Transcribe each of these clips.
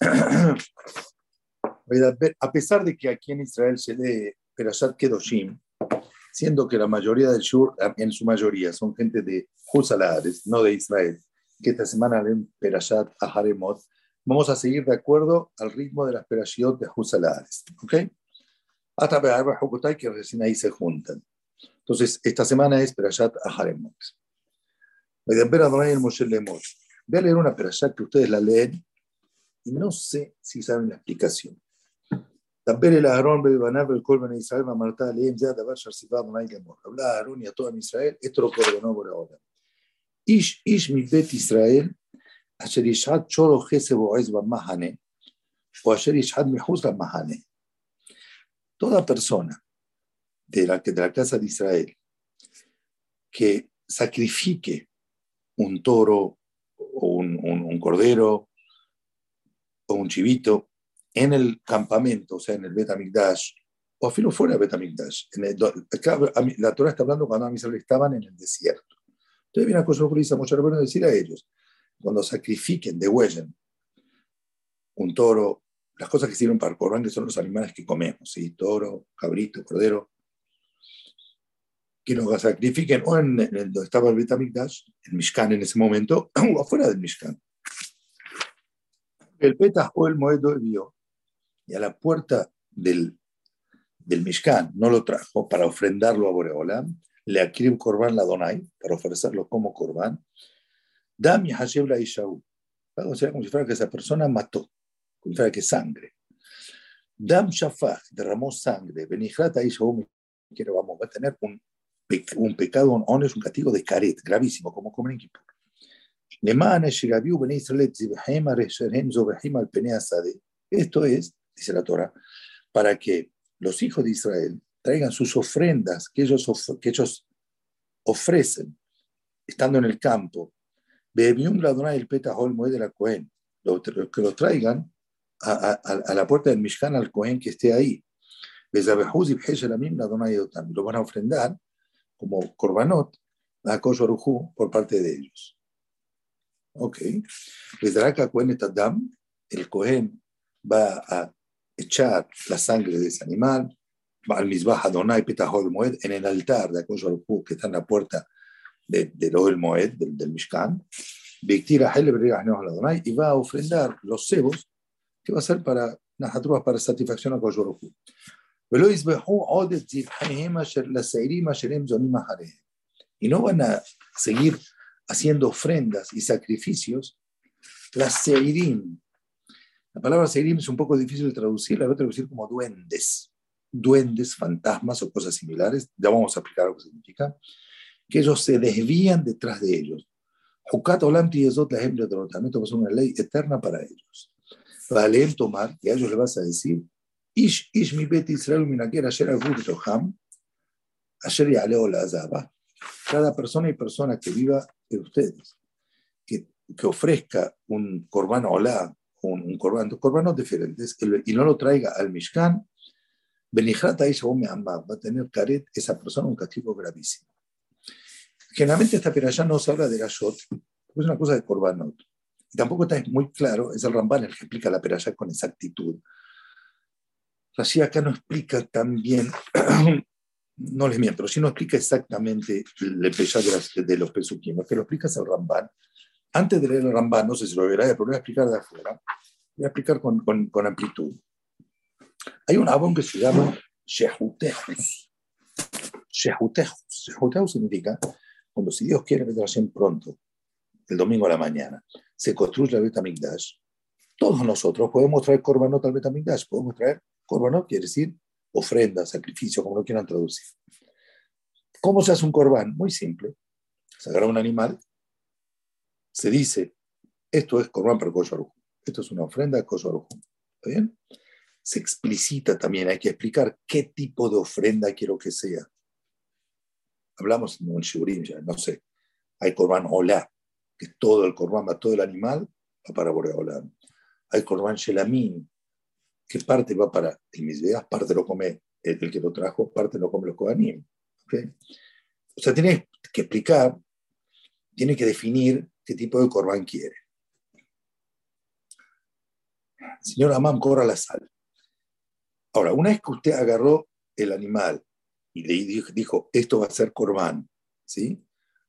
A pesar de que aquí en Israel se lee Perashat Kedoshim, siendo que la mayoría del Shur, en su mayoría, son gente de Jusalares, no de Israel, que esta semana leen Perashat Aharemot, vamos a seguir de acuerdo al ritmo de las Perashiot de Jusalares. ¿Ok? Hasta que recién ahí se juntan. Entonces, esta semana es Perashat Aharemot. Voy a leer una Perashat que ustedes la leen y no sé si saben la explicación. También el Aarón, Bebanav, el Kolben Israel, Mamartá, Leem, Zad, Abar, Sharsibad, Monay, Lemor. Habla a Aarón y a toda Israel, esto lo perdonó por ahora. Ish, Ish, mi bet Israel, Asher Ishad, Choro, Jese, Boez, Mahane, o Asher Ishad, Mehuz, Mahane. Toda persona de la, de la casa de Israel que sacrifique un toro o un, un, un cordero o un chivito en el campamento, o sea, en el Betamigdash, o filo fuera del Betamigdash. la Torah está hablando cuando Israel estaban en el desierto. Entonces viene a cosa que dice mucho bueno decir a ellos, cuando sacrifiquen, degüellen un toro, las cosas que sirven para el que son los animales que comemos, ¿sí? toro, cabrito, cordero, que nos sacrifiquen o en, donde estaba el Betamigdash, el Mishkan en ese momento, o afuera del Mishkan. El Petah o el Moedo vio y a la puerta del, del Mishkan no lo trajo para ofrendarlo a Boreolam, le un Corban la Donai, para ofrecerlo como Corban, Dam y Hashem la Ishaú. como si fuera que esa persona mató, como si fuera que sangre. Dam Shafach derramó sangre, Benihrat Ishaú, vamos, va a tener un, un pecado, un honor, un castigo de caret, gravísimo, como comer en Kippur. Esto es dice la Torah, para que los hijos de Israel traigan sus ofrendas que ellos, que ellos ofrecen estando en el campo. el la Cohen, que lo traigan a, la puerta del Mishkan al Cohen que esté ahí. Lo van a ofrendar como korbanot a Koshorujú por parte de ellos. Ok. El Cohen va a echar la sangre de ese animal, al Mizbah Adonai Petahol Moed, en el altar de Akosh que está en la puerta del de Moed, del, del Mishkan, y va a ofrendar los cebos que va a ser para Nahatruas para satisfacción a Akosh y no van a seguir haciendo ofrendas y sacrificios las Seirim, la palabra Seirim es un poco difícil de traducir, la voy a traducir como duendes, duendes, fantasmas o cosas similares. Ya vamos a explicar lo que significa. Que ellos se desvían detrás de ellos. Jucat Olam Tiyezot la de Esto es una ley eterna para ellos. Leer tomar, y a ellos le vas a decir, Ish, Ish mi bet Israel minaker agud toham, asher yaleo la. Cada persona y persona que viva de ustedes, que, que ofrezca un korban olá un, un corban, diferentes, y no lo traiga al Mishkan, Benihrat va a tener caret esa persona un castigo gravísimo. Generalmente esta peralla no se habla de Gashot, es una cosa de Corbanot. Y tampoco está muy claro, es el Ramban el que explica la peralla con exactitud. Rashi acá no explica tan bien, no les miento, sí no explica exactamente el peralla de, de, los pesuquim, que lo explica el Ramban, antes de leer el Ramban, no sé si lo verá, pero voy a explicar de afuera, voy a explicar con, con, amplitud. Hay un abón que se llama Shehutehus. Shehutehus. Shehutehus significa cuando si Dios quiere en pronto, el domingo a la mañana, se construye el Betamigdash, todos nosotros podemos traer Korbanot al Betamigdash, podemos traer Korbanot, quiere decir ofrenda, sacrificio, como lo quieran traducir. ¿Cómo se hace un Korban? Muy simple. Se un animal, se dice, esto es Corban para Kosharuj, esto es una ofrenda a Kosharuj. ¿Está bien? Se explicita también, hay que explicar qué tipo de ofrenda quiero que sea. Hablamos en un shurim ya, no sé. Hay Corban Olá, que es todo el Corban, va todo el animal, va para Boreolá. Hay Corban Shelamim, que parte va para el Misbeas, parte lo come el, que lo trajo, parte lo come los Kohanim. ¿Okay? O sea, tiene que explicar, tiene que definir qué tipo de corbán quiere. señor Amán cobra la sal. Ahora, una vez que usted agarró el animal y le dijo, esto va a ser corbán, ¿sí?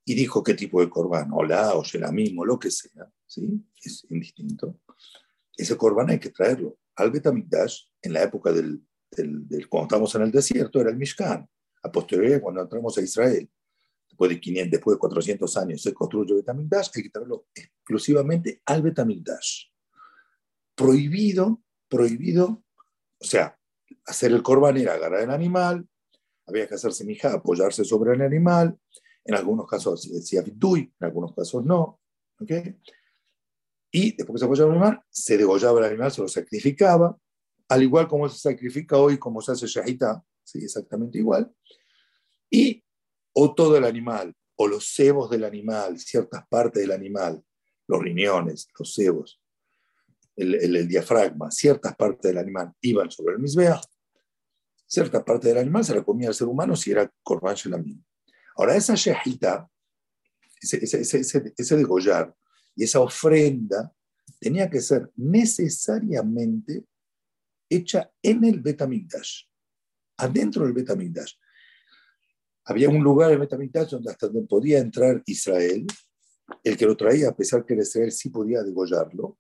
Y dijo qué tipo de corbán, la o mismo, lo que sea, ¿sí? Es indistinto. Ese corbán hay que traerlo al Betamikdash en la época del, del, cuando estamos en el desierto, era el Mishkan. A posteriori, cuando entramos a Israel, después de, 500, después de 400 años, se construyó Betamikdash, hay que traerlo exclusivamente al Betamikdash. Prohibido, prohibido, o sea, hacer el corban era agarrar el animal, había que hacer semija, apoyarse sobre el animal, en algunos casos decía en algunos casos no, ¿ok? Y después que se apoyaba el animal, se degollaba el animal, se lo sacrificaba, al igual como se sacrifica hoy, como se hace shahita, ¿sí? exactamente igual. Y o todo el animal, o los cebos del animal, ciertas partes del animal, los riñones, los cebos, el, diafragma, ciertas partes del animal iban sobre el misbea, cierta parte del animal se la comía el ser humano si era corban shelamim. Ahora, esa shahita, ese, ese, ese, ese degollar y esa ofrenda tenía que ser necesariamente hecha en el Betamigdash, adentro del Betamigdash. Había un lugar en el Betamigdash donde hasta donde podía entrar Israel, el que lo traía, a pesar que era Israel sí podía degollarlo.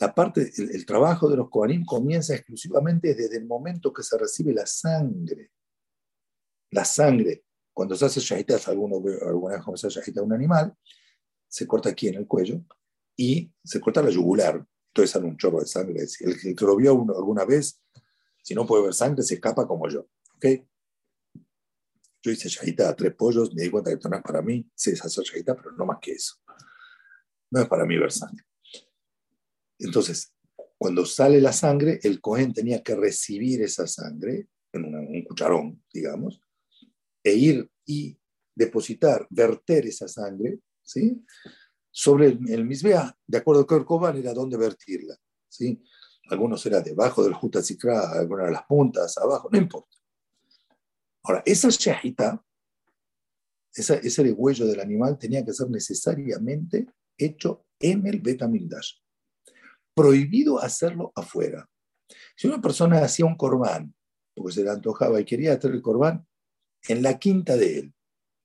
La parte, el, trabajo de los Kohanim comienza exclusivamente desde el momento que se recibe la sangre. La sangre, cuando se hace shahita, alguno, alguna vez se hace shahita un animal, se corta aquí en el cuello y se corta la yugular entonces sale un chorro de sangre. El que lo vio alguna vez, si no puede ver sangre, se escapa como yo. ¿ok? Yo hice shahita a tres pollos, me di cuenta que esto no es para mí. Sí, es hacer shahita, pero no más que eso. No es para mí ver sangre. Entonces, cuando sale la sangre, el Cohen tenía que recibir esa sangre en un cucharón, digamos, e ir y depositar, verter esa sangre, sobre el, el Misbea, de acuerdo con Corcoban, era dónde vertirla. ¿sí? Algunos era debajo del Jutasikra, algunas de las puntas, abajo, no importa. Ahora, esa shahita, esa, ese degüello del animal tenía que ser necesariamente hecho en el Betamildash. Prohibido hacerlo afuera. Si una persona hacía un corbán, porque se le antojaba y quería hacer el corbán, en la quinta de él,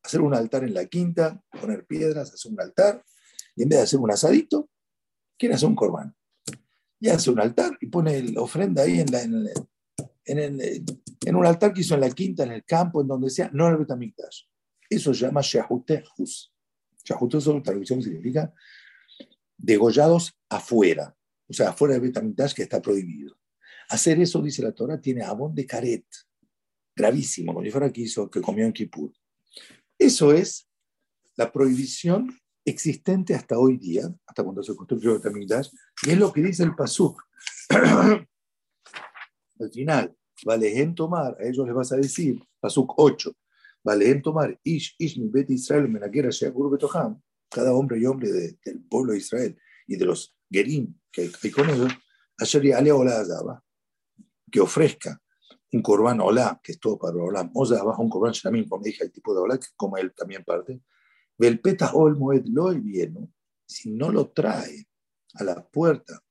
hacer un altar en la quinta, poner piedras, hacer un altar, y en vez de hacer un asadito, quiere hacer un corbán. Y hace un altar y pone la ofrenda ahí en, la, en, en, en, un altar que hizo en la quinta, en el campo, en donde sea, no en el Betamikdash. Eso se llama Shahutehus. Shahutehus traducción significa degollados afuera, o sea, afuera del Betamikdash que está prohibido. Hacer eso, dice la Torah, tiene abón de caret, gravísimo, como si fuera que hizo, que comió en Kippur. Eso es la prohibición existente hasta hoy día, hasta cuando se construyó el Tamigdash, y es lo que dice el Pasuk. Al final, en tomar, a ellos les vas a decir, Pasuk 8, en tomar, Ish, Ish, Bet Israel, Menaguera, Sheagur, Betoham, cada hombre y hombre del pueblo de Israel y de los Gerim que hay con ellos, ayer Ale Ola que ofrezca un corbán Olá, que es todo para Olam, o sea, abajo un corbán Shamim, como dije, el tipo de Olá, que como él también parte, el peta ol moed lo viene, si no lo trae a la puerta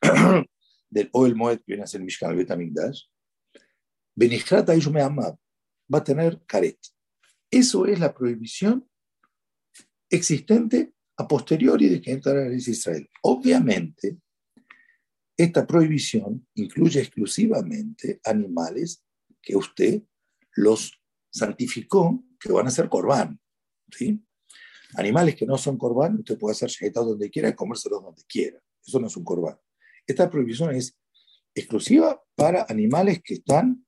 del oel moed que viene a ser Mishkan Betamigdash, Benijrata me Amab va a tener caret. Eso es la prohibición existente a posteriori de que entra en Israel. Obviamente, esta prohibición incluye exclusivamente animales que usted los santificó que van a ser corbán. ¿sí? Animales que no son corbán, usted puede hacer shahitados donde quiera y comérselos donde quiera. Eso no es un corbán. Esta prohibición es exclusiva para animales que están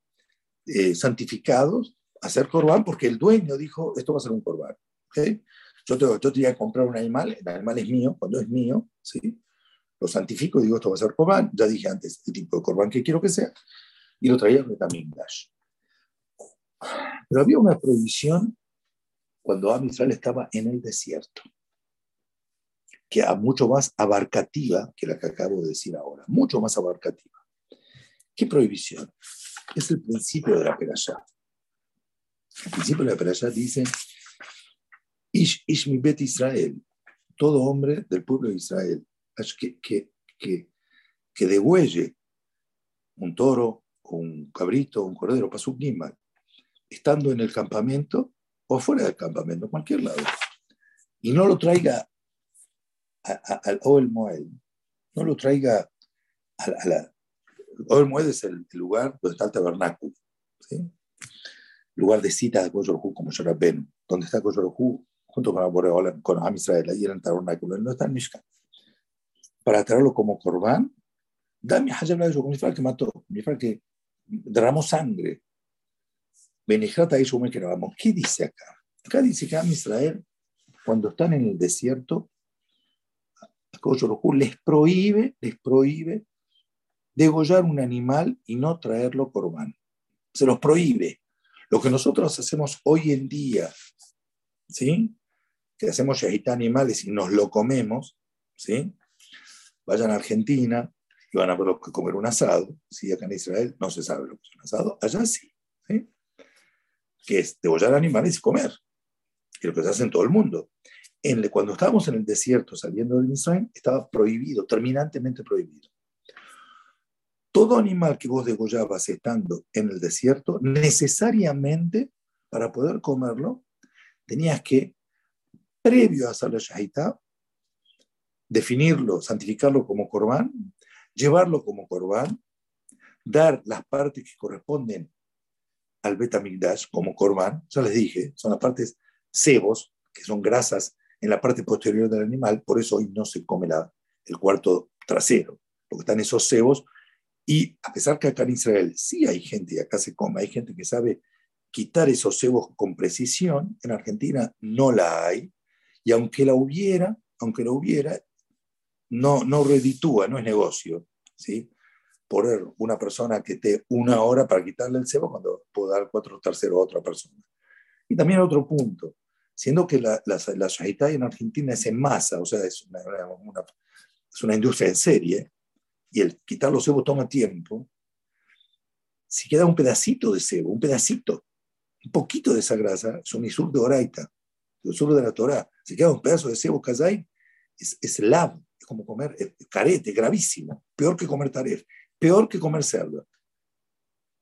eh, santificados a ser corbán porque el dueño dijo, esto va a ser un corbán. Yo, tengo, yo tenía que comprar un animal, el animal es mío, cuando es mío, ¿sí? Lo santifico digo, esto va a ser corbán. Ya dije antes el tipo de corbán que quiero que sea. Y lo traía también Dash. Pero había una prohibición cuando Am estaba en el desierto, que era mucho más abarcativa que la que acabo de decir ahora, mucho más abarcativa. ¿Qué prohibición? Es el principio de la perashá. El principio de la perashá dice, Ish, Ish mi bet Israel, todo hombre del pueblo de Israel, que, que, que que degüelle un toro o un cabrito o un cordero, pasó un estando en el campamento o fuera del campamento, en cualquier lado, y no lo traiga al Oel Moed, no lo traiga a, la... Oel Moed es el, lugar donde está el tabernáculo, ¿sí? lugar de cita de Koyorhu, como Ben, donde está Koyorhu junto con, con ahí en el tabernáculo, no está en Mishkan. Para traerlo como corbán, dame Hajab la como que mató, que derramó sangre. Benejata y que vamos. ¿Qué dice acá? Acá dice que Am Israel, cuando están en el desierto, les prohíbe, les prohíbe degollar un animal y no traerlo corbán. Se los prohíbe. Lo que nosotros hacemos hoy en día, ¿sí? Que hacemos yajita animales y nos lo comemos, ¿sí? Vayan a Argentina y van a comer un asado, ¿sí? Acá en Israel no se sabe lo que es un asado, allá sí, ¿sí? Que es degollar animales y comer. Y lo que se hace en todo el mundo cuando estábamos en el desierto saliendo de Israel, estaba prohibido, terminantemente prohibido. Todo animal que vos degollabas estando en el desierto, necesariamente para poder comerlo, tenías que, previo a hacer la shahita, definirlo, santificarlo como corbán, llevarlo como corbán, dar las partes que corresponden al Betamigdash como corbán, ya les dije, son las partes cebos, que son grasas en la parte posterior del animal, por eso hoy no se come la, el cuarto trasero, porque están esos cebos. Y a pesar que acá en Israel sí hay gente, y acá se come, hay gente que sabe quitar esos cebos con precisión, en Argentina no la hay, y aunque la hubiera, aunque la hubiera, no, no reditúa, no es negocio, ¿sí? Poner una persona que esté una hora para quitarle el cebo cuando puedo dar cuatro terceros a otra persona. Y también otro punto, siendo que la, la, la en Argentina es en masa, o sea, es una, es una industria en serie, y el quitar los cebos toma tiempo, si queda un pedacito de cebo, un pedacito, un poquito de esa grasa, es un isur de oraita, el isur de la Torah, si queda un pedazo de cebo kazay, es, es lab, como comer carete, gravísimo, peor que comer taref, peor que comer cerdo.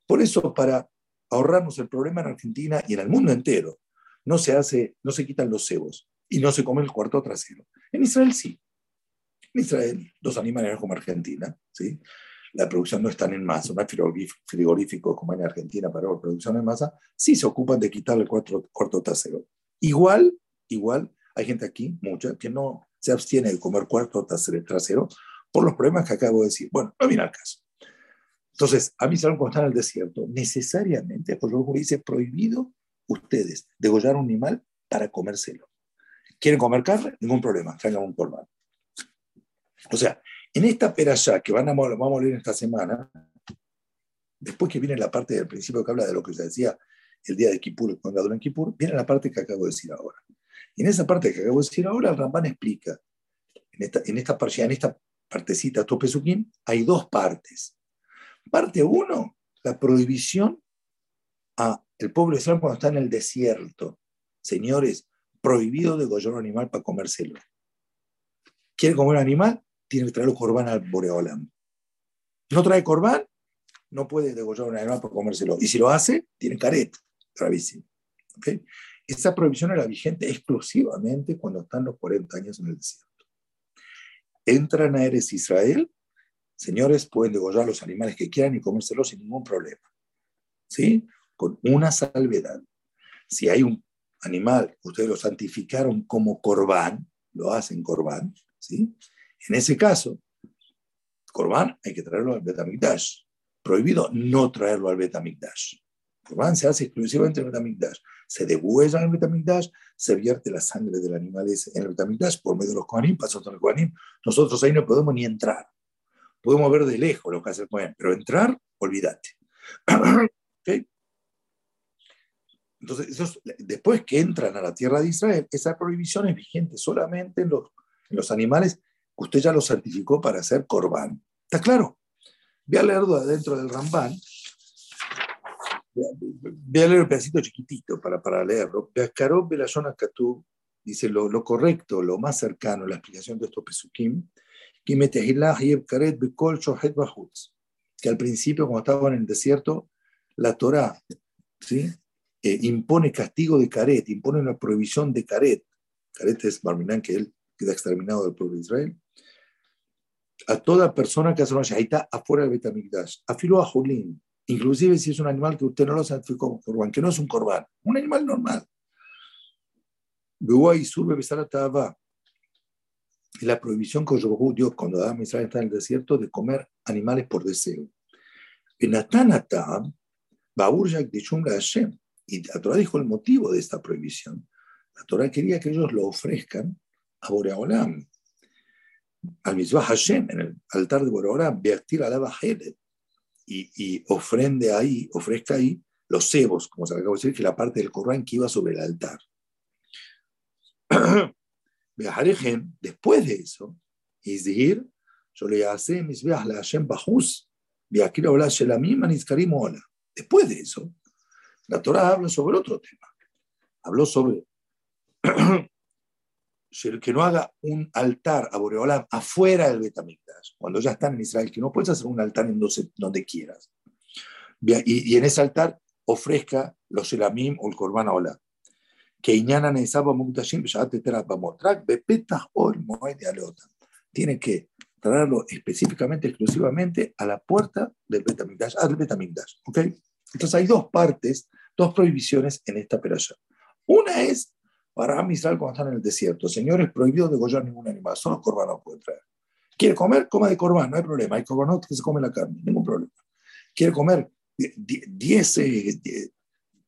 Por eso, para ahorrarnos el problema en Argentina y en el mundo entero, no se hace, no se quitan los cebos y no se come el cuarto trasero. En Israel sí. En Israel, los animales como Argentina, ¿sí? la producción no está en masa, no hay frigorífico como en Argentina para la producción en masa, sí se ocupan de quitar el cuarto, cuarto trasero. Igual, igual, hay gente aquí, mucha, que no se abstiene de comer cuarto trasero por los problemas que acabo de decir. Bueno, no viene al caso. Entonces, a mí, cuando está en el desierto, necesariamente, pues lo dice prohibido ustedes degollar un animal para comérselo. ¿Quieren comer carne? Ningún problema, traigan un corbán. O sea, en esta perashá que van a, vamos a leer esta semana, después que viene la parte del principio que habla de lo que se decía el día de Kippur, cuando en Kippur, viene la parte que acabo de decir ahora. Y en esa parte que acabo de decir ahora, el Ramban explica, en esta, en esta, en esta partecita Topesukim, hay dos partes. Parte uno, la prohibición a pueblo de Israel cuando está en el desierto. Señores, prohibido degollar un animal para comérselo. ¿Quiere comer un animal? Tiene que traerlo corbán al Boreolam. No trae corbán, no puede degollar un animal para comérselo. Y si lo hace, tiene caret. Gravísimo. ¿Okay? Esta prohibición era vigente exclusivamente cuando están los 40 años en el desierto. Entran a Eres Israel, señores, pueden degollar los animales que quieran y comérselos sin ningún problema. ¿Sí? con una salvedad. Si hay un animal ustedes lo santificaron como corbán, lo hacen corbán, ¿sí? En ese caso, corbán hay que traerlo al Betamigdash. Prohibido no traerlo al Betamigdash. Corbán se hace exclusivamente en el Betamigdash. Se degüella en el Betamigdash, se vierte la sangre del animal en el Betamigdash por medio de los Kohanim, pasando el Kohanim. Nosotros ahí no podemos ni entrar. Podemos ver de lejos lo que hace el Kohanim, pero entrar, olvídate. ¿Okay? Entonces, después que entran a la tierra de Israel, esa prohibición es vigente solamente en los, los animales que usted ya los certificó para hacer corbán. ¿Está claro? Voy a leerlo adentro del Rambán. Voy a leer un pedacito chiquitito para, para leerlo. Zona Katú dice lo, lo, correcto, lo más cercano, la explicación de estos pesukim, que al principio, cuando estaban en el desierto, la Torah ¿sí? Eh, impone castigo de caret, impone una prohibición de caret. Caret es Marminán, que él queda exterminado del pueblo de Israel. A toda persona que hace una shahita afuera del Betamigdash, afilo a Julín, inclusive si es un animal que usted no lo santificó como corbán, que no es un corbán, un animal normal. y la prohibición que Dios cuando Adam Israel está en el desierto de comer animales por deseo. Y la Torah dijo el motivo de esta prohibición. La Torah quería que ellos lo ofrezcan a Boreolam, al Mizbah Hashem, en el altar de Boreolam, Beaktir Alaba y, y ofrende ahí, ofrezca ahí los cebos, como se acaba de decir, que la parte del Corán que iba sobre el altar. después de eso, es decir, yo le hace mis veas la Hashem Bajus, Después de eso, la Torah habla sobre otro tema. Habló sobre que no haga un altar a Boreolam afuera del Betamigdash, cuando ya están en Israel, que no puedes hacer un altar en donde, quieras. Y, en ese altar ofrezca los Shelamim o el Korban Olam. Que Iñana Tiene que traerlo específicamente, exclusivamente a la puerta del Betamigdash, al Betamigdash. Entonces hay dos partes dos prohibiciones en esta peralla. Una es para Israel cuando están en el desierto. Señor, es prohibido degollar ningún animal, solo los corbanos pueden traer. ¿Quiere comer? Coma de corbán, no hay problema. Hay corbanos que se comen la carne, ningún problema. ¿Quiere comer 10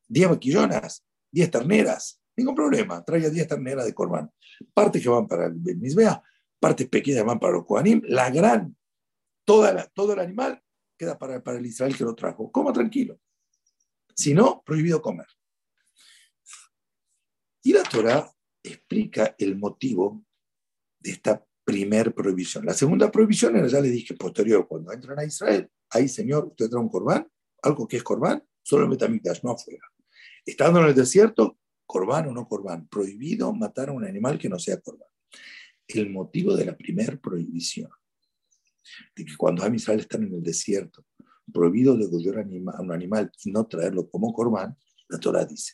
10 vaquillonas, 10 terneras? Ningún problema. Traiga 10 terneras de corbán. Partes que van para el Misbea, partes pequeñas van para los Kohanim. La gran, toda todo el animal queda para, para el Israel que lo trajo. Coma tranquilo. Si no, prohibido comer. Y la Torah explica el motivo de esta primer prohibición. La segunda prohibición era, ya le dije, posterior, cuando entran a Israel, ahí, Señor, usted trae un corbán, algo que es corbán, solo en Betamigdash, no afuera. Estando en el desierto, corbán o no corbán, prohibido matar a un animal que no sea corbán. El motivo de la primera prohibición, de que cuando a Israel están en el desierto, prohibido degollar a un animal y no traerlo como corbán, la Torah dice.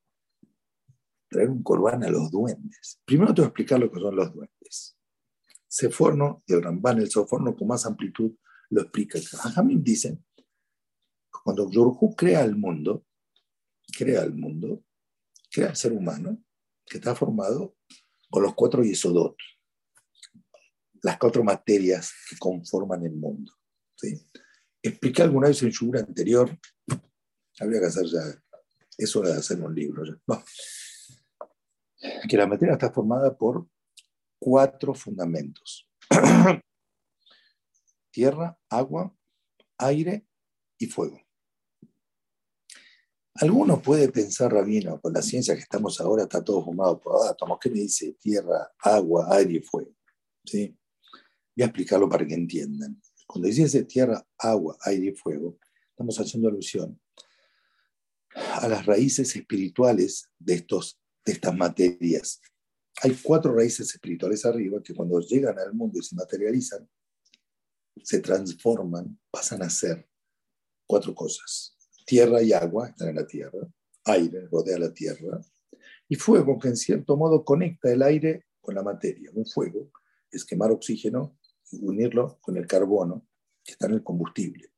Traer un corbán a los duendes. Primero te voy a explicar lo que son los duendes. Seforno y el Ramban, el Seforno con más amplitud, lo explica. Jamín dicen, cuando Yorhu crea el mundo, crea el mundo, crea el ser humano, que está formado con los cuatro yesodot, las cuatro materias que conforman el mundo. ¿sí? Expliqué alguna vez en Shura anterior, habría que hacer ya, es hora de hacer un libro. Que la materia está formada por cuatro fundamentos. Tierra, agua, aire y fuego. Alguno puede pensar, Rabino, con la ciencia que estamos ahora, está todo formado por átomos. ¿Qué me dice tierra, agua, aire y fuego? ¿Sí? Voy a explicarlo para que entiendan. Cuando dice tierra, agua, aire y fuego, estamos haciendo alusión a las raíces espirituales de, estos, de estas materias. Hay cuatro raíces espirituales arriba que cuando llegan al mundo y se materializan, se transforman, pasan a ser cuatro cosas. Tierra y agua están en la tierra, aire rodea la tierra, y fuego que en cierto modo conecta el aire con la materia. Un fuego es quemar oxígeno unirlo con el carbono que está en el combustible.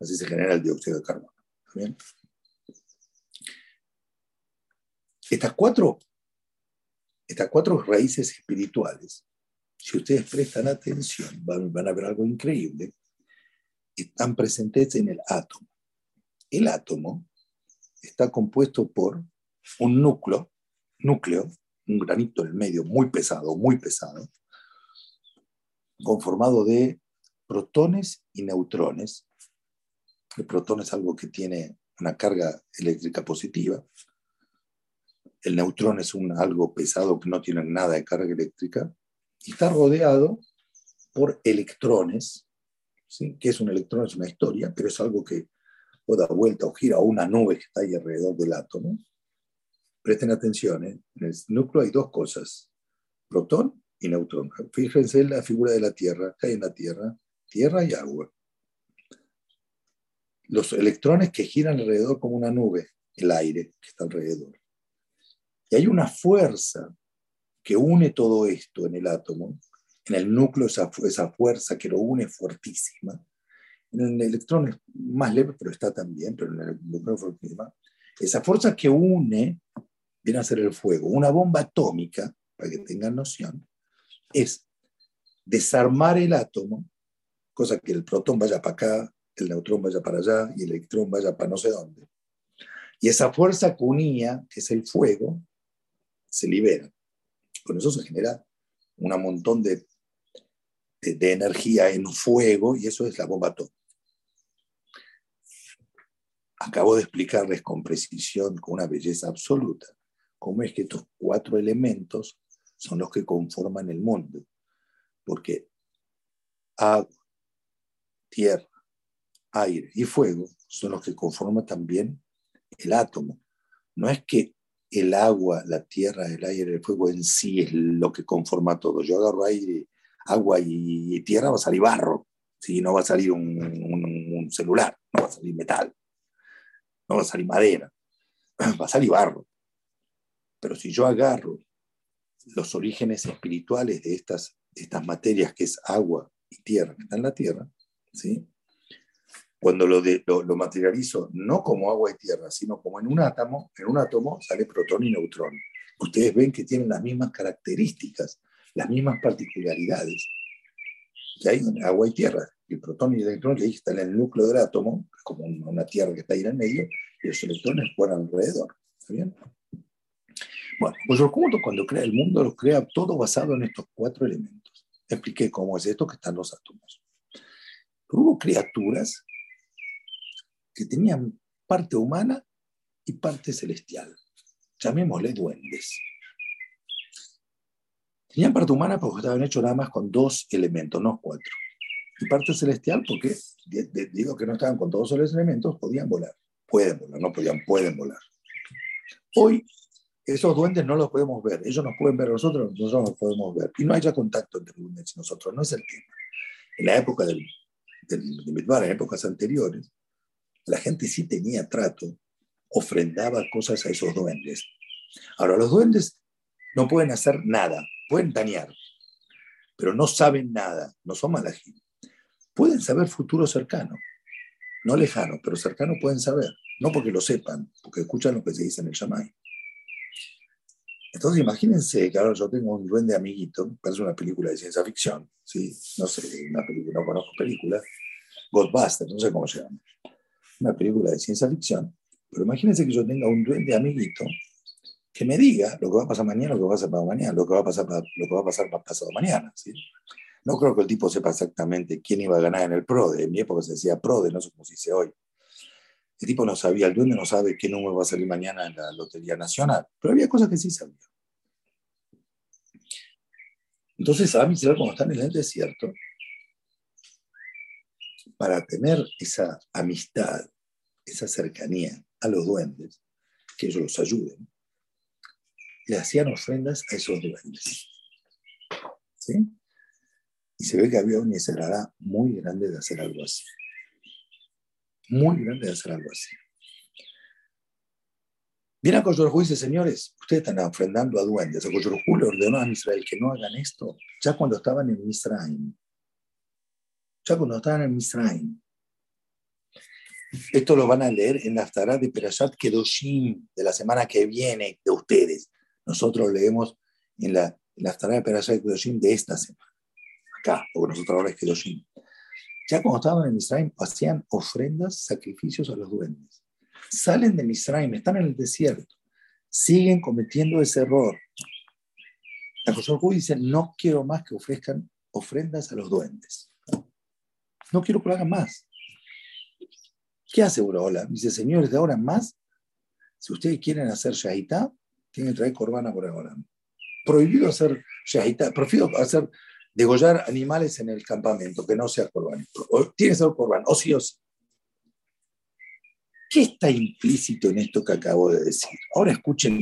Así se genera el dióxido de carbono. ¿Bien? Estas cuatro, estas cuatro raíces espirituales, si ustedes prestan atención, van, van a ver algo increíble, están presentes en el átomo. El átomo está compuesto por un núcleo, núcleo, un granito en el medio muy pesado, muy pesado, conformado de protones y neutrones. El protón es algo que tiene una carga eléctrica positiva. El neutrón es un, algo pesado que no tiene nada de carga eléctrica. Y está rodeado por electrones. ¿sí? ¿Qué es un electrón? Es una historia, pero es algo que o da vuelta o gira, o una nube que está ahí alrededor del átomo. Presten atención, ¿eh? en el núcleo hay dos cosas, protón y neutrón. Fíjense en la figura de la Tierra, ¿qué hay en la Tierra? Tierra y agua. Los electrones que giran alrededor como una nube, el aire que está alrededor. Y hay una fuerza que une todo esto en el átomo, en el núcleo esa, esa fuerza que lo une fuertísima, en el electrón es más leve, pero está también, pero en el núcleo fuertísima. Esa fuerza que une viene a ser el fuego. Una bomba atómica, para que tengan noción, es desarmar el átomo, cosa que el protón vaya para acá, el neutrón vaya para allá y el electrón vaya para no sé dónde. Y esa fuerza que unía, que es el fuego, se libera. Con eso se genera un montón de, de, de energía en fuego y eso es la bomba atómica. Acabo de explicarles con precisión, con una belleza absoluta, cómo es que estos cuatro elementos son los que conforman el mundo. Porque agua, tierra, aire y fuego son los que conforman también el átomo. No es que el agua, la tierra, el aire, el fuego en sí es lo que conforma todo. Yo agarro aire, agua y tierra, va a salir barro. si No va a salir un, un celular, no va a salir metal, no va a salir madera, va a salir barro. Pero si yo agarro los orígenes espirituales de estas, estas materias, que es agua y tierra, que están en la tierra, ¿sí? Cuando lo, lo, materializo no como agua y tierra, sino como en un átomo, en un átomo sale protón y neutrón. Ustedes ven que tienen las mismas características, las mismas particularidades. Y hay agua y tierra. El protón y el electrón están en el núcleo del átomo, como una tierra que está ahí en el medio, y los electrones fueran alrededor. ¿Está bien? Bueno, pues cuando crea el mundo lo crea todo basado en estos cuatro elementos. Expliqué cómo es esto que están los átomos. Hubo criaturas que tenían parte humana y parte celestial. Llamémosle duendes. Tenían parte humana porque estaban hechos nada más con dos elementos, no cuatro. Y parte celestial porque, digo que no estaban con todos los elementos, podían volar. Pueden volar, no podían, pueden volar. Hoy esos duendes no los podemos ver, ellos nos pueden ver a nosotros, nosotros nos podemos ver. Y no haya contacto entre duendes y nosotros, no es el tema. En la época del, del, en épocas anteriores, la gente sí tenía trato, ofrendaba cosas a esos duendes. Ahora, los duendes no pueden hacer nada, pueden dañar, pero no saben nada, no son malají. Pueden saber futuro cercano, no lejano, pero cercano pueden saber, no porque lo sepan, porque escuchan lo que se dice en el Shamay. Entonces imagínense que ahora yo tengo un duende amiguito, parece una película de ciencia ficción, ¿sí? no sé, una película, no conozco películas, Ghostbusters, no sé cómo se llama, una película de ciencia ficción, pero imagínense que yo tenga un duende amiguito que me diga lo que va a pasar mañana, lo que va a pasar para mañana, lo que va a pasar para, lo que va a pasar para pasado mañana. ¿sí? No creo que el tipo sepa exactamente quién iba a ganar en el PRODE, en mi época se decía PRODE, no sé cómo se dice hoy. El tipo no sabía, el duende no sabe qué número va a salir mañana en la Lotería Nacional, pero había cosas que sí sabía. Entonces, a mí, cuando están en el desierto, para tener esa amistad, esa cercanía a los duendes, que ellos los ayuden, le hacían ofrendas a esos duendes. ¿Sí? Y se ve que había una necesidad muy grande de hacer algo así muy grande de hacer algo así. Viene a Koyorjú y dice, señores, ustedes están ofrendando a duendes. A Koyorjú le ordenó a Israel que no hagan esto ya cuando estaban en Misraim. Ya cuando estaban en Misraim. Esto lo van a leer en la Aftará de Perashat Kedoshim de la semana que viene de ustedes. Nosotros leemos en la, en de Perashat Kedoshim de esta semana. Acá, porque nosotros ahora es Kedoshim. Ya cuando estaban en Misraim, hacían ofrendas, sacrificios a los duendes. Salen de Misraim, están en el desierto, siguen cometiendo ese error. La Hu dice, no quiero más que ofrezcan ofrendas a los duendes. No quiero que lo hagan más. ¿Qué hace Boraholam? Dice, señores, de ahora en más, si ustedes quieren hacer shahita, tienen que traer corbana por ahora. Prohibido hacer shahita, prohibido hacer degollar animales en el campamento, que no sea corbán. Tiene que ser corbán, o sí o sí. ¿Qué está implícito en esto que acabo de decir? Ahora escuchen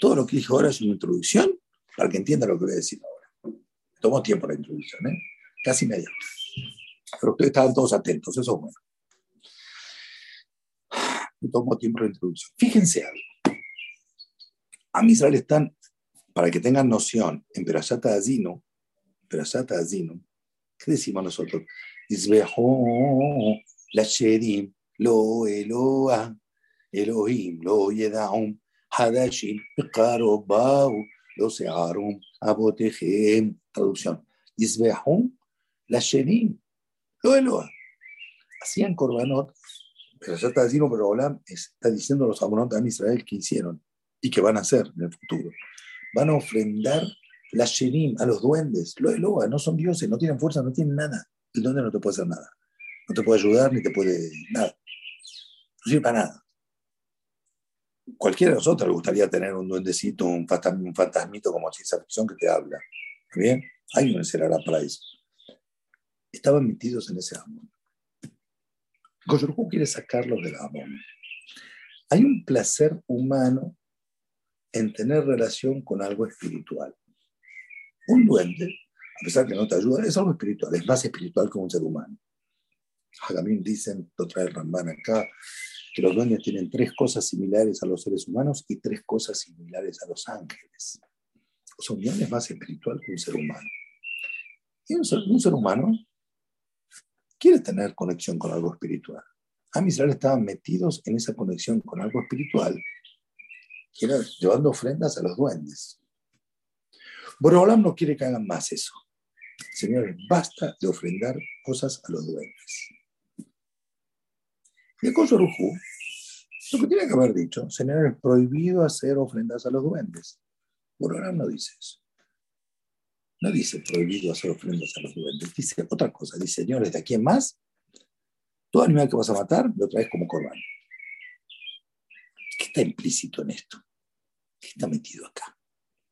todo lo que dijo ahora es una introducción para que entiendan lo que voy a decir ahora. Tomó tiempo la introducción, ¿eh? casi media Pero ustedes estaban todos atentos, eso es bueno. Tomó tiempo la introducción. Fíjense algo. A Israel están, para que tengan noción, en Berashata Azino, Berashata Azino, ¿qué decimos nosotros? la Shedim, lo Eloa, Elohim, lo Yedaum, Hadashim, Pekaro, Bau, lo Searum, Abotejem, traducción. Yisbehum, la Shenim, lo Eloa. Hacían korbanot, pero ya está diciendo, pero Olam está diciendo los abonot de Israel que hicieron y que van a hacer en el futuro. Van a ofrendar la Shenim a los duendes, lo Eloa, no son dioses, no tienen fuerza, no tienen nada. El duende no te puede hacer nada. No te puede ayudar ni te puede nada. No sirve para nada. Cualquiera de nosotros le gustaría tener un duendecito, un, fantasmito como ciencia ficción que te habla. ¿Bien? Hay un para eso. Estaban metidos en ese amor. Goyorku quiere sacarlos del amor. Hay un placer humano en tener relación con algo espiritual. Un duende, a pesar que no te ayuda, es algo espiritual, es más espiritual que un ser humano. Hagamim dicen, lo trae Ramban acá, que los duendes tienen tres cosas similares a los seres humanos y tres cosas similares a los ángeles. O sea, un es más espiritual que un ser humano. Y un ser, humano quiere tener conexión con algo espiritual. A Israel estaban metidos en esa conexión con algo espiritual, era llevando ofrendas a los duendes. Borolam no quiere que hagan más eso. Señores, basta de ofrendar cosas a los duendes. Y el Kosorujú, lo que tiene que haber dicho, señor, es prohibido hacer ofrendas a los duendes. Ahora no dice eso. No dice prohibido hacer ofrendas a los duendes, dice otra cosa. Dice, señores, de aquí en más, todo animal que vas a matar lo traes como corbán. ¿Qué está implícito en esto? ¿Qué está metido acá?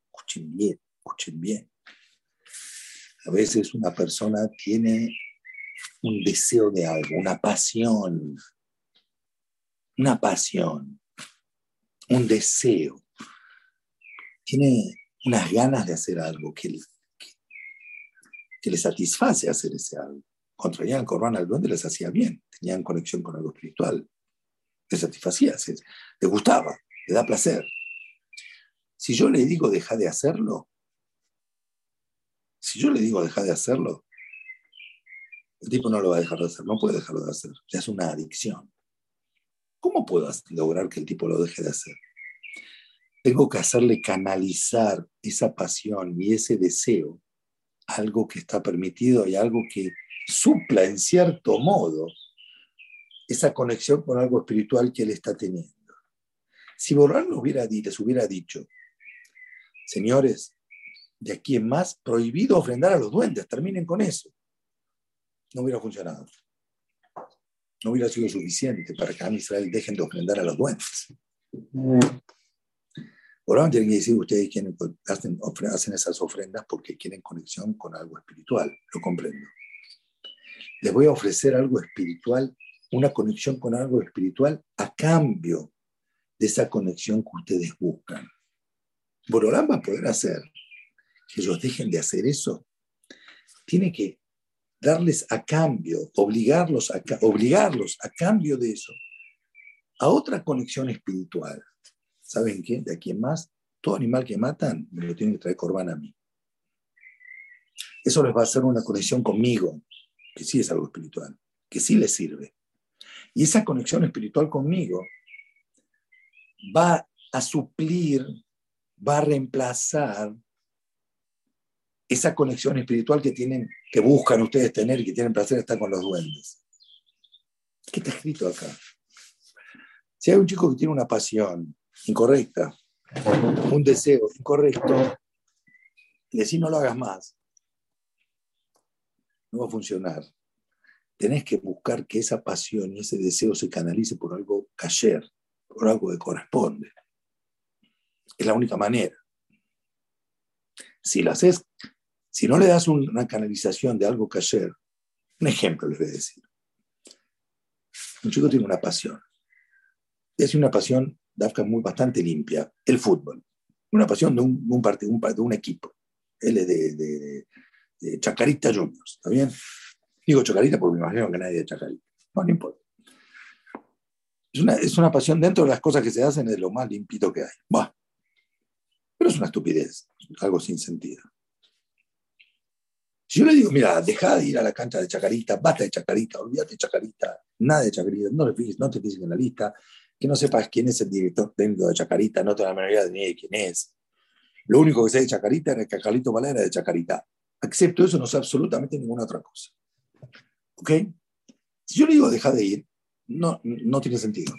Escuchen bien, escuchen bien. A veces una persona tiene un deseo de algo, una pasión una pasión, un deseo, tiene unas ganas de hacer algo que, que, le satisface hacer ese algo. Traían Corban al duende les hacía bien, tenían conexión con algo espiritual, les satisfacía, les gustaba, le da placer. Si yo le digo deja de hacerlo, si yo le digo deja de hacerlo, el tipo no lo va a dejar de hacer, no puede dejarlo de hacer, ya es una adicción. ¿Cómo puedo lograr que el tipo lo deje de hacer? Tengo que hacerle canalizar esa pasión y ese deseo, algo que está permitido y algo que supla en cierto modo esa conexión con algo espiritual que él está teniendo. Si Borrán hubiera, les hubiera dicho, señores, de aquí en más, prohibido ofrendar a los duendes, terminen con eso, no hubiera funcionado no hubiera sido suficiente para que a Israel dejen de ofrendar a los duendes. Ahora tienen que decir ustedes quieren, hacen, hacen esas ofrendas porque quieren conexión con algo espiritual, lo comprendo. Les voy a ofrecer algo espiritual, una conexión con algo espiritual a cambio de esa conexión que ustedes buscan. Borolán va a poder hacer que ellos dejen de hacer eso. Tiene que darles a cambio, obligarlos a, obligarlos a cambio de eso, a otra conexión espiritual. ¿Saben qué? De aquí en más, todo animal que matan me lo tienen que traer corbán a mí. Eso les va a hacer una conexión conmigo, que sí es algo espiritual, que sí les sirve. Y esa conexión espiritual conmigo va a suplir, va a reemplazar esa conexión espiritual que tienen, que buscan ustedes tener y que tienen placer estar con los duendes. ¿Qué está escrito acá? Si hay un chico que tiene una pasión incorrecta, un deseo incorrecto, y decir no lo hagas más, no va a funcionar. tenés que buscar que esa pasión y ese deseo se canalice por algo cayer, por algo que corresponde. Es la única manera. Si lo haces, si no le das una canalización de algo cayer, un ejemplo les voy a decir. Un chico tiene una pasión. Es una pasión, Dafka, muy bastante limpia, el fútbol. Una pasión de un, un partido, un, de un equipo. Él es de, de Chacarita Juniors, ¿está bien? Digo Chacarita porque me imagino que nadie de Chacarita. No, no importa. Es una, es una, pasión dentro de las cosas que se hacen, de lo más limpito que hay. Bah. Pero es una estupidez, algo sin sentido. Si yo le digo, mira, deja de ir a la cancha de Chacarita, basta de Chacarita, olvídate de Chacarita, nada de Chacarita, no, le no te fijes en la lista, que no sepas quién es el director técnico de Chacarita, no te la mayoría de ni quién es. Lo único que sé de Chacarita era que Carlito Valera era de Chacarita. Excepto eso, no sé absolutamente ninguna otra cosa. ¿Ok? Si yo le digo deja de ir, no, no tiene sentido.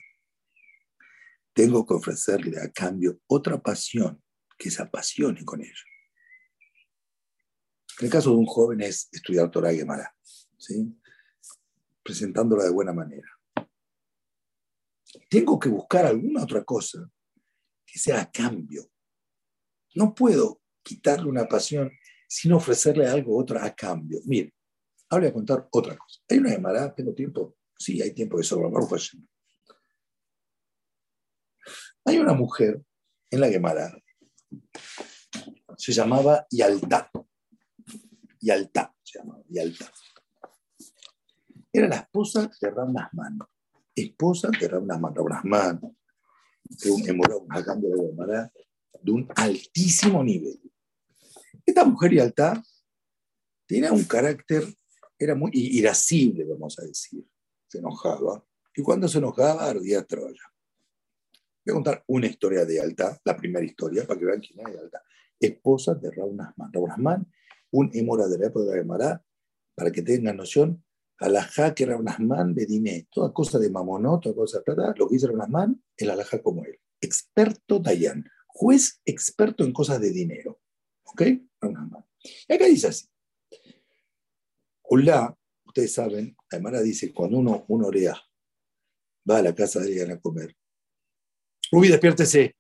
Tengo que ofrecerle a cambio otra pasión que se apasione con ello. En el caso de un joven es estudiar Torah y Gemara, ¿sí? presentándola de buena manera. Tengo que buscar alguna otra cosa que sea a cambio. No puedo quitarle una pasión sin ofrecerle algo otro a cambio. Mire, ahora voy a contar otra cosa. ¿Hay una Gemara? ¿Tengo tiempo? Sí, hay tiempo de sobra. Hay una mujer en la Gemara, se llamaba Yalta. Yalta, se llamaba Yalta. Era la esposa de Ram Nasman. Esposa de Ram Nasman. Ram Nasman, de un de Gemara, de un altísimo nivel. Esta mujer Yalta tenía un carácter, era muy irascible, vamos a decir. Se enojaba. Y cuando se enojaba, ardía Troya. Voy a contar una historia de Yalta, la primera historia, para que vean quién es Yalta. Esposa de Raúl Nasman. Raúl Nasman, un emora de la época de Gemara, para que tengan noción, alajá que era un de dinero, toda cosa de mamonó, toda cosa de plata, lo que hizo Nasman, el alajá como él. Experto Dayan, juez experto en cosas de dinero. ¿Ok? Y acá dice así. Hola, ustedes saben, Aymara dice, cuando uno, uno orea, va a la casa de alguien a comer. Rubí, despiértese.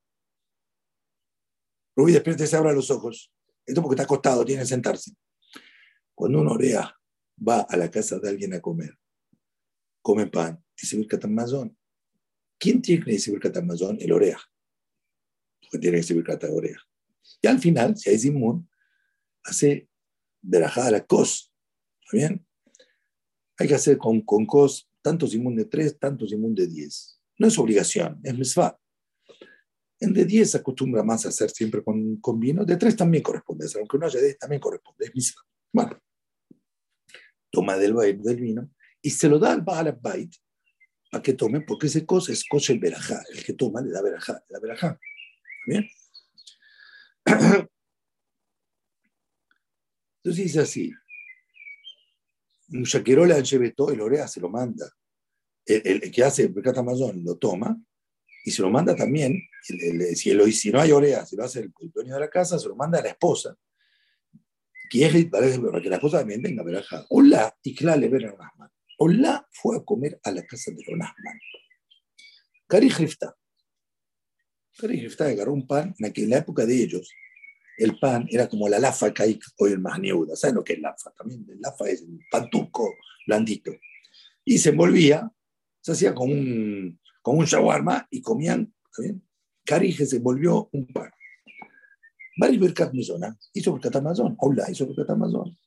Rubí, despiértese, abra los ojos. Esto porque está acostado, tiene que sentarse. Cuando uno orea, va a la casa de alguien a comer, come pan, dice Birkat Amazon. ¿Quién tiene que decir Birkat Amazon? El orea. Porque tiene que decir Birkat orea. Y al final, si hay Simón, hace verajada la cos. ¿Está bien? Hay que hacer con, con cos tantos simón de 3, tantos simón de 10. No es obligación, es mesfa. En de 10 se acostumbra más a hacer siempre con, con vino, de 3 también corresponde, aunque no haya de también corresponde, es misma. Bueno, toma del, del vino y se lo da al Baal Bait a que tome, porque ese cos es cos el verajá, el que toma le da verajá, le da verajá. ¿Está bien? Entonces dice así, shakerola todo el orea se lo manda. El, que hace el Amazon lo toma y se lo manda también, si, si, no hay orea, si lo hace el, dueño de la casa, se lo manda a la esposa. Que la esposa también tenga verajá. Hola, y claro, le ver a Hola fue a comer a la casa de Ronasman. Cari Hrifta. Cari Hrifta agarró un pan en la época de ellos el pan era como la lafa que hay hoy en Mahniuda. ¿Saben lo que es lafa? También el lafa es el pan turco blandito. Y se envolvía, se hacía como un, como un shawarma y comían, ¿está Carije se envolvió un pan. Varios Berkat Mizona hizo Berkat Amazon, hola, hizo Berkat Amazon.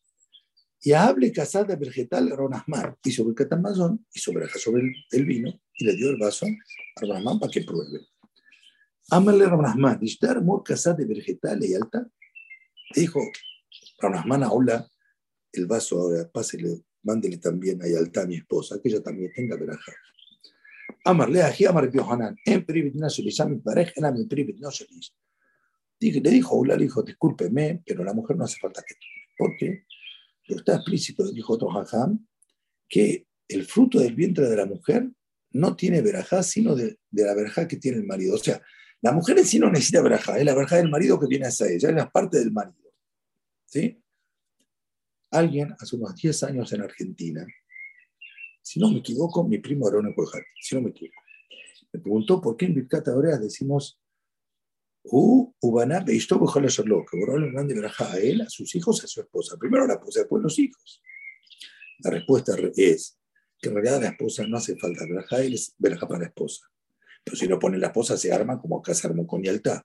Y hable casada vegetal Ronasman hizo Berkat Amazon, hizo Berkat sobre el, vino y le dio el vaso a Ronasman para que pruebe. Amarle Ramnasman, Ishtar Mor de vegetal y alta. Dijo Ramnasman, hola, el vaso ahora, pásele, mándele también a Yalta, mi esposa, que ella también tenga veraja. Amarle a Amar Yohanan, en Privit Nashelis, a mi pareja, en mi Privit Nashelis. Le dijo, hola, le dijo, discúlpeme, pero la mujer no hace falta que. Porque está explícito, dijo otro Jajam, que el fruto del vientre de la mujer no tiene verajá, sino de, la verajá que tiene el marido. O sea, la mujer en sí no necesita verajá, es la verajá del marido que viene hacia ella, es la parte del marido. ¿Sí? Alguien hace unos 10 años en Argentina Si no me equivoco, mi primo era un si no me equivoco. Me preguntó por qué en Birkat Aurea decimos U, Ubaná, Beishto, Bojala Sherlock, que borró el grande a él, a sus hijos, a su esposa. Primero la esposa, después los hijos. La respuesta es que en realidad la esposa no hace falta verajá, él es verajá para la esposa. Pero si no pone la esposa, se arma como acá se armó con Yaltá.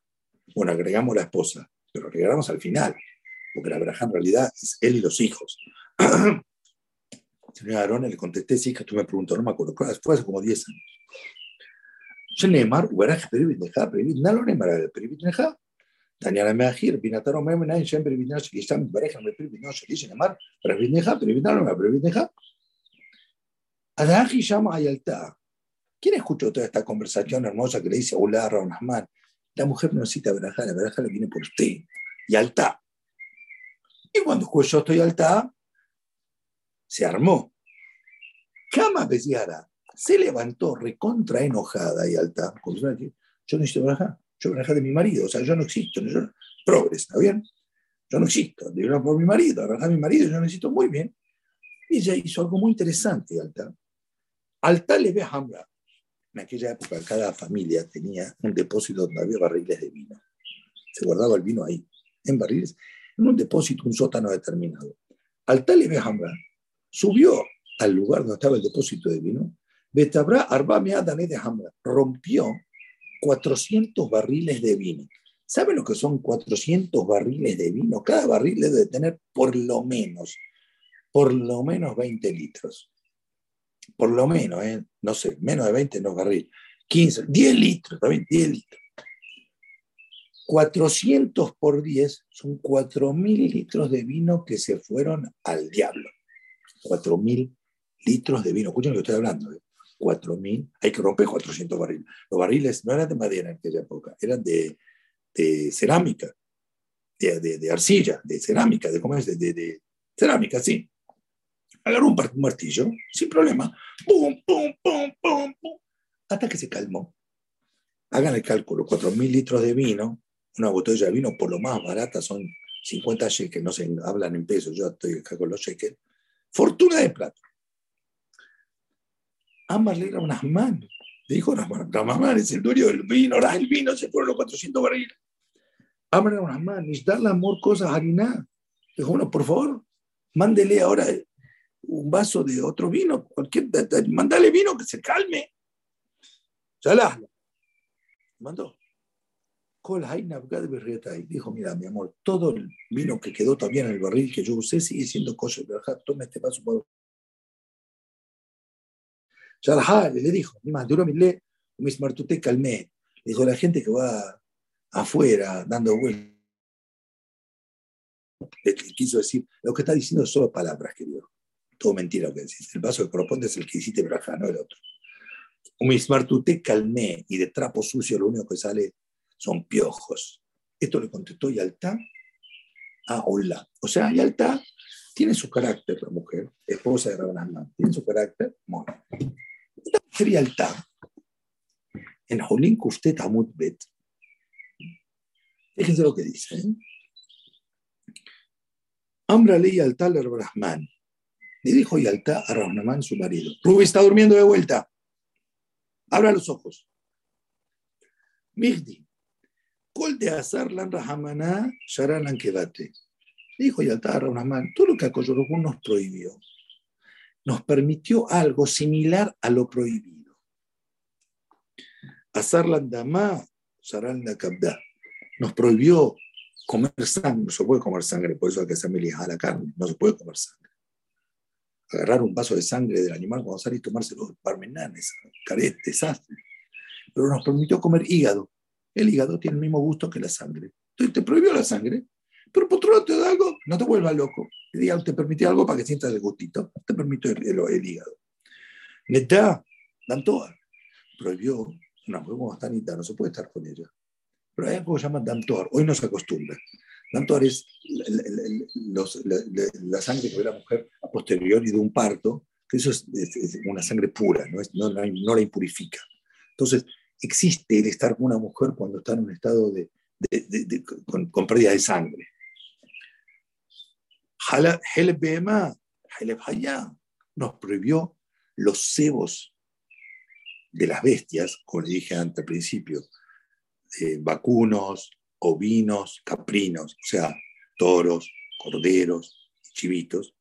Bueno, agregamos la esposa, pero agregamos al final, porque la verajá en realidad es él y los hijos. Señor Aarón, le contesté, sí, que tú me preguntó, no me acuerdo, fue hace como 10 años. שנאמר, וברך פריבית נכה, פריבית נא לא נאמר על פריבית נכה. תניא למאחיר, בינתן אומר מנין שם פריבית נא שלי, שם מברך על פריבית נא שלי, שנאמר, פריבית נכה, פריבית נא לא נאמר פריבית נכה. אז האחי שם ילתה. ¿Quién escuchó toda esta conversación hermosa que le dice Hola Rahman? La mujer no necesita verajá, la verajá le viene por usted. Y alta. Y cuando escuchó estoy alta, se armó. Cama Besiara se levantó recontra enojada y alta. Yo no necesito verajá, yo verajá de mi marido, o sea, yo no existo. Yo, progres, ¿está bien? Yo no existo, yo por mi marido, verajá de mi marido, yo no necesito muy bien. Y ella hizo algo muy interesante, Alta. Alta le ve a Hamra. En aquella época cada familia tenía un depósito donde había barriles de vino. Se guardaba el vino ahí, en barriles, en un depósito, un sótano determinado. Alta le ve a Hamra. Subió al lugar donde estaba el depósito de vino. Betabra Arba Dané de Hamra. Rompió 400 barriles de vino. ¿Saben lo que son 400 barriles de vino? Cada barril debe tener por lo menos, por lo menos 20 litros por lo menos, ¿eh? no sé, menos de 20 no barril, 15, 10 litros, también 10 litros. 400 por 10 son 4.000 litros de vino que se fueron al diablo. 4.000 litros de vino. Escuchen lo que estoy hablando. ¿eh? 4.000, hay que romper 400 barriles. Los barriles no eran de madera en aquella época, eran de, de cerámica, de, de, de, arcilla, de cerámica, de, ¿cómo es? de, cerámica, sí agarró un martillo, sin problema, pum, pum, pum, pum, pum, hasta que se calmó. Hagan el cálculo, 4.000 litros de vino, una botella de vino por lo más barata son 50 shekels, no se hablan en pesos, yo estoy acá con los shekels. Fortuna de plata. Ambas le unas manos. Le dijo Ramamán, es el dueño del vino, ahora el vino, se fueron los 400 barriles. Ambas le unas manos, darle amor cosas harina. Dijo, bueno, por favor, mándele ahora un vaso de otro vino, cualquier, mandale vino que se calme. Salah. Mandó. Dijo, mira, mi amor, todo el vino que quedó todavía en el barril que yo usé sigue siendo kosher. Toma este vaso por le dijo, le. Le dijo, la gente que va afuera dando vueltas, quiso decir, lo que está diciendo son solo palabras, querido todo mentira lo que decís. El vaso que corresponde es el que hiciste braja, no el otro. Un te calmé y de trapo sucio lo único que sale son piojos. Esto le contestó Yalta a Hola. O sea, Yalta tiene su carácter, la mujer, esposa de Rabanasman, tiene su carácter. Bueno. Esta Yalta, en Jolín Amut Bet, fíjense lo que dice. ¿eh? Ambra ley Yalta al Brahman le dijo Yalta a Rahman, su marido. Rubi está durmiendo de vuelta. Abra los ojos. Mihdi. Col de azar lan rahamana sharan quedate. Dijo Yalta a Rahman, todo lo que Akoyorokun nos prohibió, nos permitió algo similar a lo prohibido. Azar lan dama sharan la Nos prohibió comer sangre, no se puede comer sangre, por eso hay que hacer a la carne, no se puede comer sangre agarrar un vaso de sangre del animal cuando sale y tomárselo parmenanes, carete, desastre. Pero nos permitió comer hígado. El hígado tiene el mismo gusto que la sangre. Entonces te prohibió la sangre, pero por otro lado te da algo, no te vuelvas loco. Te permitió algo para que sientas el gustito. Te permitió el, el, hígado. Neta, Dantoa, prohibió una mujer como Stanita, no se puede estar con ella. Pero hay algo que se llama Dantoar, hoy no se acostumbra. Dantoar es la, sangre que ve la mujer a posteriori de un parto, que eso es, una sangre pura, no, no, la impurifica. Entonces, existe el estar con una mujer cuando está en un estado de, con, pérdida de sangre. Nos prohibió los cebos de las bestias, como le dije antes al principio, vacunos, ovinos, caprinos, o sea, toros, corderos, chivitos,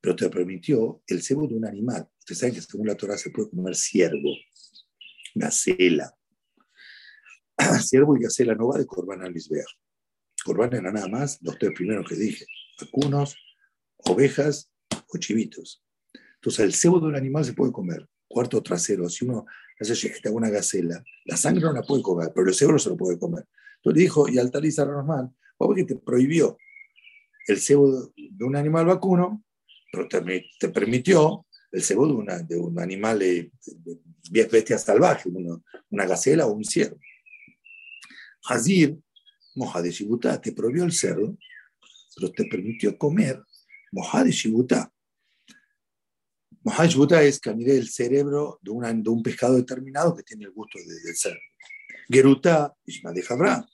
pero te permitió el cebo de un animal. Ustedes saben que según la Torah se puede comer ciervo, gacela. Ciervo y gacela no va de Corban al Lisbear. Corban era nada más los tres primeros que dije, vacunos, ovejas o chivitos. Entonces el cebo de un animal se puede comer. Cuarto trasero, si uno hace una gacela, la sangre no la puede comer, pero el cebo no se lo puede comer. Entonces dijo, y Altariza Rahman, ¿por qué te prohibió el cebo de un animal vacuno, pero te, permitió el cebo de, una, de un animal de, bestia salvaje, una, gacela o un ciervo. Hazir, moja de Shibutá, te prohibió el cerdo, pero te permitió comer moja de Shibutá. Moja de Shibutá es que el cerebro de, de, un pescado determinado que tiene el gusto del cerdo. Gerutá, Ishma de Jabra,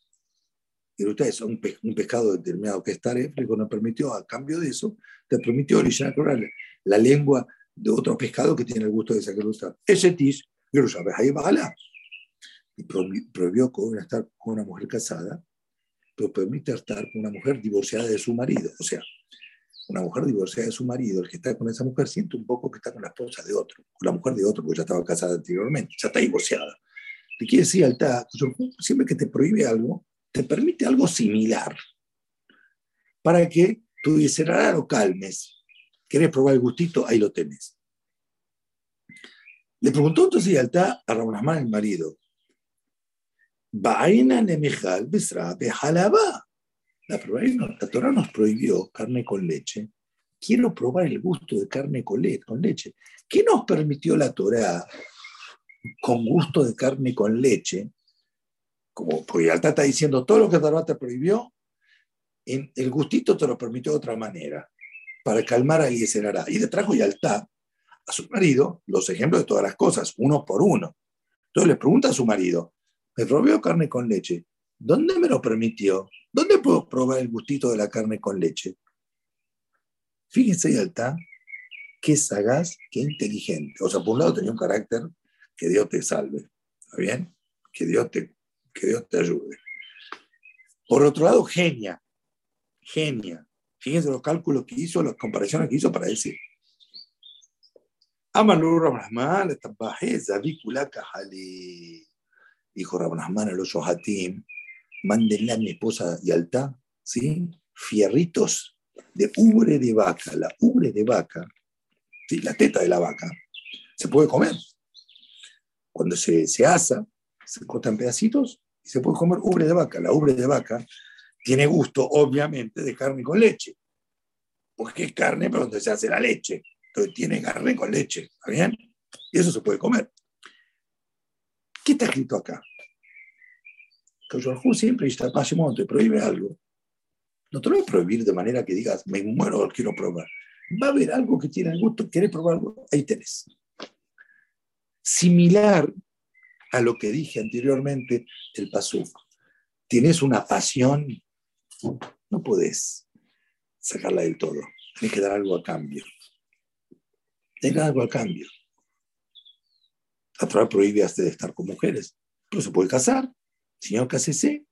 es un, un pescado determinado que es taréfrico, nos permitió, a cambio de eso, te permitió originar la lengua de otro pescado que tiene el gusto de esa gerusá. Ese ahí bala. Y prohibió estar con una mujer casada, pero permite estar con una mujer divorciada de su marido. O sea, una mujer divorciada de su marido, el que está con esa mujer siente un poco que está con la esposa de otro, con la mujer de otro, porque ya estaba casada anteriormente, ya está divorciada. Le quiere decir al siempre que te prohíbe algo, te permite algo similar para que tu visceral lo calmes. ¿Querés probar el gustito? Ahí lo tenés. Le preguntó entonces Yalta a Ramonasman, el marido, la Torah nos prohibió carne con leche. Quiero probar el gusto de carne con, leche. ¿Qué nos permitió la Torah con gusto de carne con leche? como Yalta está diciendo, todo lo que Torah te prohibió, en el gustito te lo permitió de otra manera, para calmar a Eliezer Y le trajo Yalta a su marido los ejemplos de todas las cosas, uno por uno. Entonces le pregunta a su marido, me prohibió carne con leche, ¿dónde me lo permitió? ¿Dónde puedo probar el gustito de la carne con leche? Fíjense, Yalta, qué sagaz, qué inteligente. O sea, por un lado tenía un carácter que Dios te salve, ¿está bien? Que Dios te que Dios te ayude. Por otro lado, genia, genia. Fíjense los cálculos que hizo, las comparaciones que hizo para decir. Amalur Rahman, dijo Rahman a los Shohatim, mándenle a mi esposa Yalta, ¿sí? fierritos de ubre de vaca. La ubre de vaca, ¿sí? la teta de la vaca, se puede comer. Cuando se, se asa, se corta en pedacitos y se puede comer ubre de vaca. La ubre de vaca tiene gusto, obviamente, de carne con leche, porque es carne pero donde se hace la leche. Entonces tiene carne con leche, ¿está bien? Y eso se puede comer. ¿Qué está escrito acá? Que siempre está te prohíbe algo. No te lo voy a prohibir de manera que digas, me muero, quiero probar. Va a haber algo que tiene gusto, ¿quieres probar algo? Ahí tenés. Similar a lo que dije anteriormente el pasuk. Tienes una pasión, no puedes sacarla del todo. Tienes que dar algo a cambio. Dar algo a cambio. La Torah prohíbe de estar con mujeres, pero se puede casar. Señor, cásese.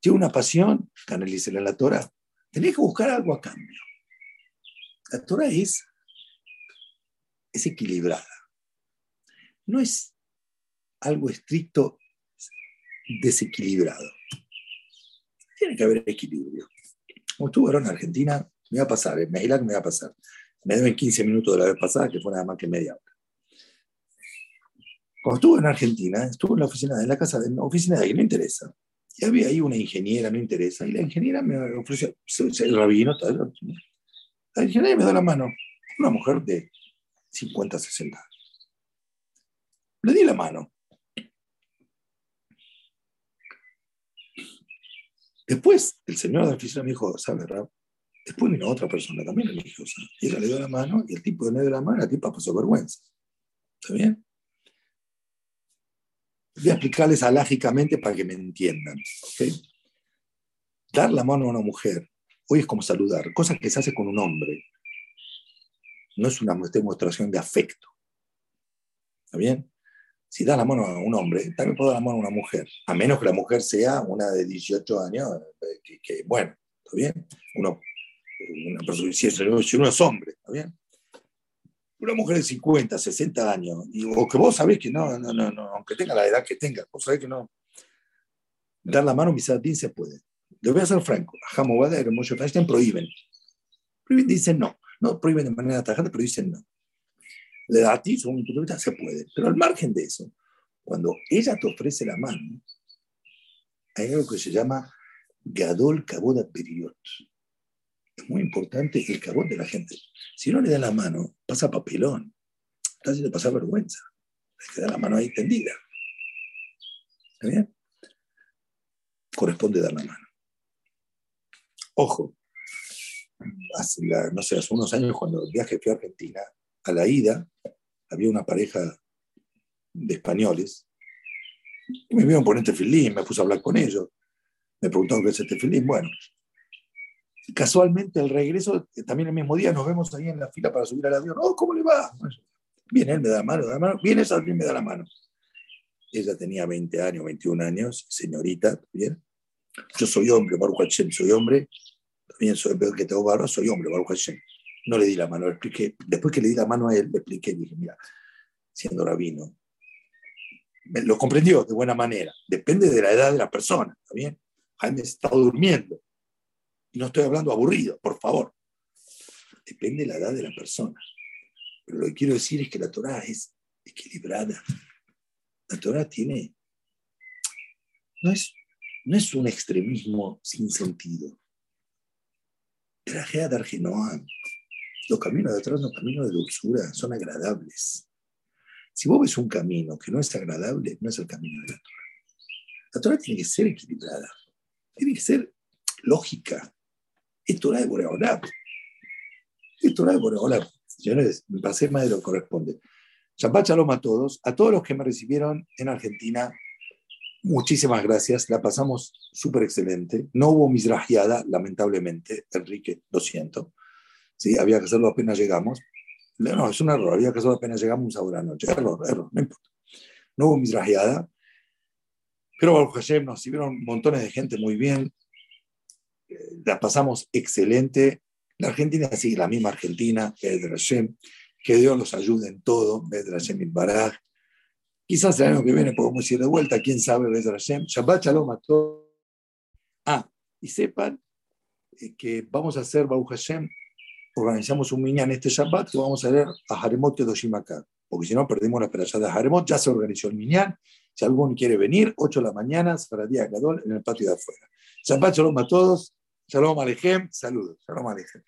Tiene una pasión, canalícela en la Torah. Tenés que buscar algo a cambio. La Torah es, es equilibrada. No es algo estricto desequilibrado. Tiene que haber equilibrio. Como estuve en Argentina, me va a pasar, me que me va a pasar. Me deben 15 minutos de la vez pasada, que fue nada más que media hora. Cuando estuve en Argentina, estuve en la oficina de la casa, de la oficina de ahí, no interesa. Y había ahí una ingeniera, no interesa. Y la ingeniera me ofreció, el rabino, tal, la ingeniera me da la mano. Una mujer de 50, 60 años. Le di la mano. Después, el señor de la oficina me dijo, ¿sabe, Rab? Después vino otra persona también religiosa. Y ella le dio la mano y el tipo no dio la mano, la tipa pasó vergüenza. ¿Está bien? Voy a explicarles alágicamente para que me entiendan. Dar la mano a una mujer, hoy es como saludar, cosa que se hace con un hombre. No es una demostración de afecto. ¿Está bien? Si da la mano a un hombre, también puedo dar la mano a una mujer, a menos que la mujer sea una de 18 años, eh, que, bueno, ¿está bien? Uno, una si, uno es hombre, ¿está bien? Una mujer de 50, 60 años, y, o que vos sabés que no, no, no, no, aunque tenga la edad que tenga, vos sabés que no, dar la mano a ti se puede. Le voy a ser franco, a Hamovada y Moshe Feinstein prohíben. prohíben. Dicen no, no prohíben de manera tajante, pero dicen no. Le da a ti, según de vista, se puede. Pero al margen de eso, cuando ella te ofrece la mano, hay algo que se llama Gadol Kaboda Periot. Es muy importante el cabot de la gente. Si no le da la mano, pasa papelón. Está haciendo pasar vergüenza. Le queda la mano ahí tendida. ¿Está bien? Corresponde dar la mano. Ojo, hace no sé, hace unos años cuando el viaje fui a Argentina, a la ida había una pareja de españoles y me vieron poner tefilín, me puse a hablar con ellos, me preguntaron qué es este tefilín, bueno. Casualmente el regreso, también el mismo día, nos vemos ahí en la fila para subir al avión. Oh, ¿cómo le va? Viene él, me da la mano, me da la mano. Viene esa, me da la mano. Ella tenía 20 años, 21 años, señorita, ¿bien? Yo soy hombre, Baruch Hashem, soy hombre. También soy que tengo barba, soy hombre, Baruch Hashem. No le di la mano, le expliqué. Después que le di la mano a él, le expliqué, dije, mira, siendo rabino, lo comprendió de buena manera. Depende de la edad de la persona, ¿está bien? Jaime está durmiendo. No estoy hablando aburrido, por favor. Depende de la edad de la persona. Pero lo que quiero decir es que la Torah es equilibrada. La Torah tiene. No es no es un extremismo sin sentido. Trajea de Argenoam. Los caminos de atrás son caminos de dulzura, son agradables. Si vos ves un camino que no es agradable, no es el camino de la Torah. La Torah tiene que ser equilibrada, tiene que ser lógica. Es Torah de Boreolab. Es Torah de Boreolab. Señores, me pasé más de lo que corresponde. Shabbat Shalom a todos, a todos los que me recibieron en Argentina, Muchísimas gracias, la pasamos súper excelente. No hubo misrajiada, lamentablemente, Enrique, lo siento. Sí, había que hacerlo apenas llegamos. No, es un error, había que hacerlo apenas llegamos a la noche. Error, error, no importa. No hubo misrajiada. Pero Baruch Hashem nos sirvieron montones de gente muy bien. La pasamos excelente. La Argentina sigue la misma Argentina, Hashem. Que Dios los ayude en todo, Hashem Baraj. Quizás el año que viene podemos ir de vuelta, quién sabe, Hashem. Shabbat Shalom a todos. Ah, y sepan eh, que vamos a hacer Baruch Hashem, organizamos un en este Shabbat que vamos a leer a Haremot Doshimakar, porque si no perdemos la esperanza de Haremot, ya se organizó el minyan. Si alguno quiere venir, 8 de la mañana, día Gadol, en el patio de afuera. Shabbat Shalom a todos. Shalom Alejem, saludos. Shalom Alejem.